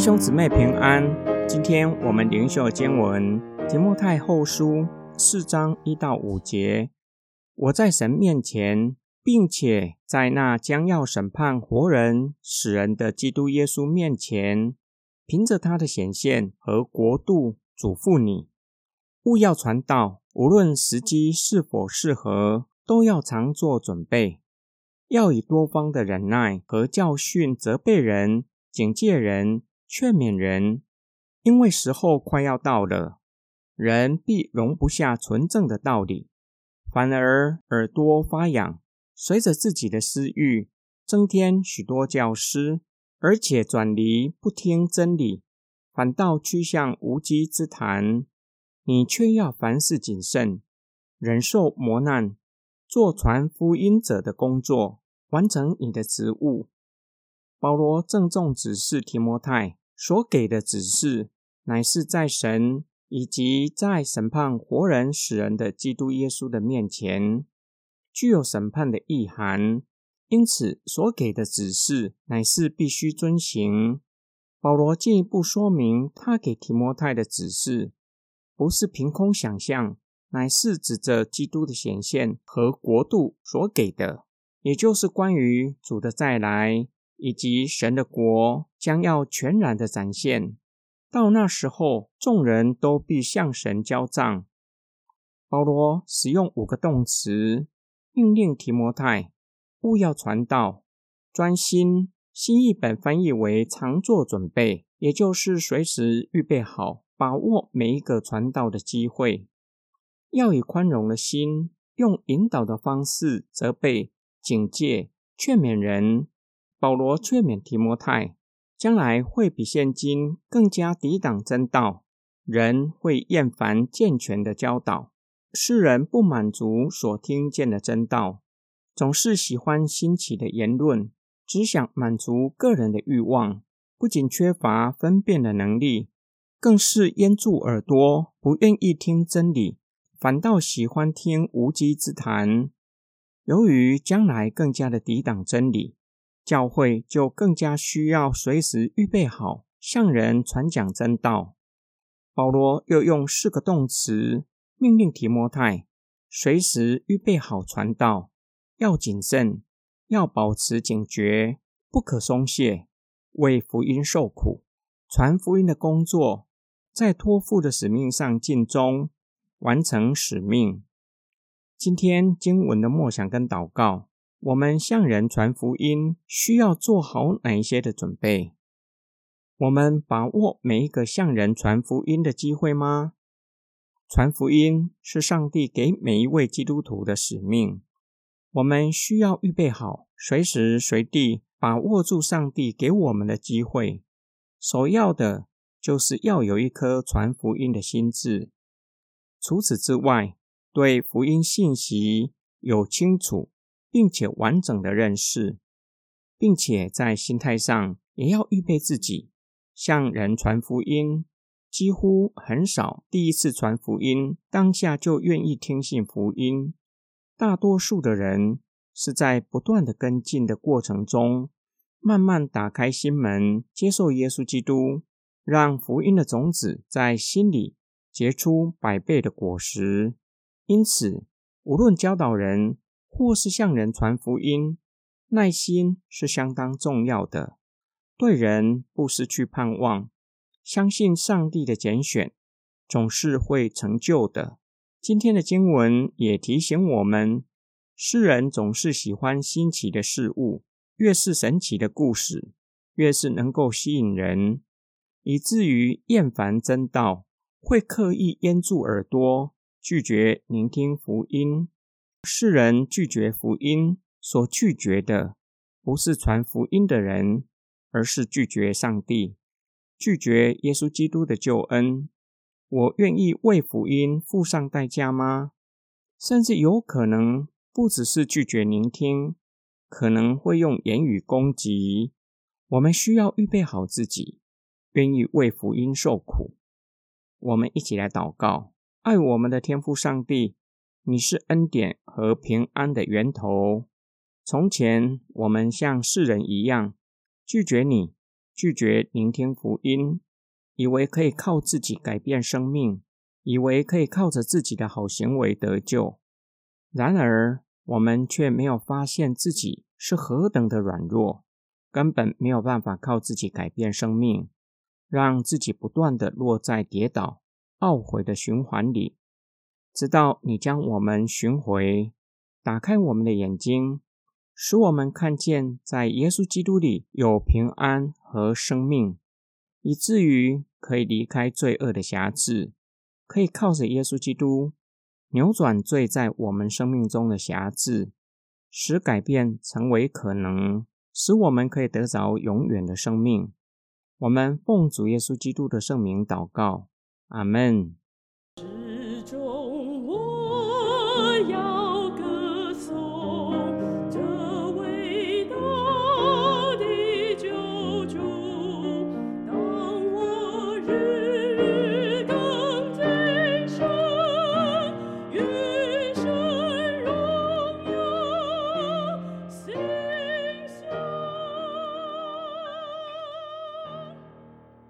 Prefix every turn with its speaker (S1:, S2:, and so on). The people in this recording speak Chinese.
S1: 兄姊妹平安，今天我们灵修经文提摩太后书四章一到五节。我在神面前，并且在那将要审判活人死人的基督耶稣面前，凭着他的显现和国度，嘱咐你，勿要传道，无论时机是否适合，都要常做准备，要以多方的忍耐和教训责备人、警戒人。劝勉人，因为时候快要到了，人必容不下纯正的道理，反而耳朵发痒，随着自己的私欲，增添许多教师，而且转离不听真理，反倒趋向无稽之谈。你却要凡事谨慎，忍受磨难，做传福音者的工作，完成你的职务。保罗郑重指示提摩太。所给的指示，乃是在神以及在审判活人死人的基督耶稣的面前，具有审判的意涵。因此，所给的指示乃是必须遵行。保罗进一步说明，他给提摩太的指示，不是凭空想象，乃是指着基督的显现和国度所给的，也就是关于主的再来。以及神的国将要全然的展现，到那时候，众人都必向神交账。保罗使用五个动词，命令提摩太勿要传道，专心。新译本翻译为常做准备，也就是随时预备好，把握每一个传道的机会。要以宽容的心，用引导的方式责备、警戒、劝勉人。保罗劝勉提摩太，将来会比现今更加抵挡真道，人会厌烦健全的教导，世人不满足所听见的真道，总是喜欢新奇的言论，只想满足个人的欲望，不仅缺乏分辨的能力，更是掩住耳朵，不愿意听真理，反倒喜欢听无稽之谈。由于将来更加的抵挡真理。教会就更加需要随时预备好向人传讲真道。保罗又用四个动词命令提摩太随时预备好传道，要谨慎，要保持警觉，不可松懈，为福音受苦，传福音的工作，在托付的使命上尽忠，完成使命。今天经文的默想跟祷告。我们向人传福音，需要做好哪一些的准备？我们把握每一个向人传福音的机会吗？传福音是上帝给每一位基督徒的使命，我们需要预备好，随时随地把握住上帝给我们的机会。首要的就是要有一颗传福音的心智。除此之外，对福音信息有清楚。并且完整的认识，并且在心态上也要预备自己向人传福音。几乎很少第一次传福音当下就愿意听信福音。大多数的人是在不断的跟进的过程中，慢慢打开心门，接受耶稣基督，让福音的种子在心里结出百倍的果实。因此，无论教导人。或是向人传福音，耐心是相当重要的。对人不失去盼望，相信上帝的拣选总是会成就的。今天的经文也提醒我们，世人总是喜欢新奇的事物，越是神奇的故事，越是能够吸引人，以至于厌烦真道，会刻意掩住耳朵，拒绝聆听福音。世人拒绝福音，所拒绝的不是传福音的人，而是拒绝上帝，拒绝耶稣基督的救恩。我愿意为福音付上代价吗？甚至有可能不只是拒绝聆听，可能会用言语攻击。我们需要预备好自己，愿意为福音受苦。我们一起来祷告：爱我们的天父上帝。你是恩典和平安的源头。从前我们像世人一样拒绝你，拒绝聆听福音，以为可以靠自己改变生命，以为可以靠着自己的好行为得救。然而，我们却没有发现自己是何等的软弱，根本没有办法靠自己改变生命，让自己不断的落在跌倒、懊悔的循环里。直到你将我们寻回，打开我们的眼睛。使我们看见，在耶稣基督里有平安和生命，以至于可以离开罪恶的辖制，可以靠着耶稣基督扭转罪在我们生命中的辖制，使改变成为可能，使我们可以得着永远的生命。我们奉主耶稣基督的圣名祷告，阿门。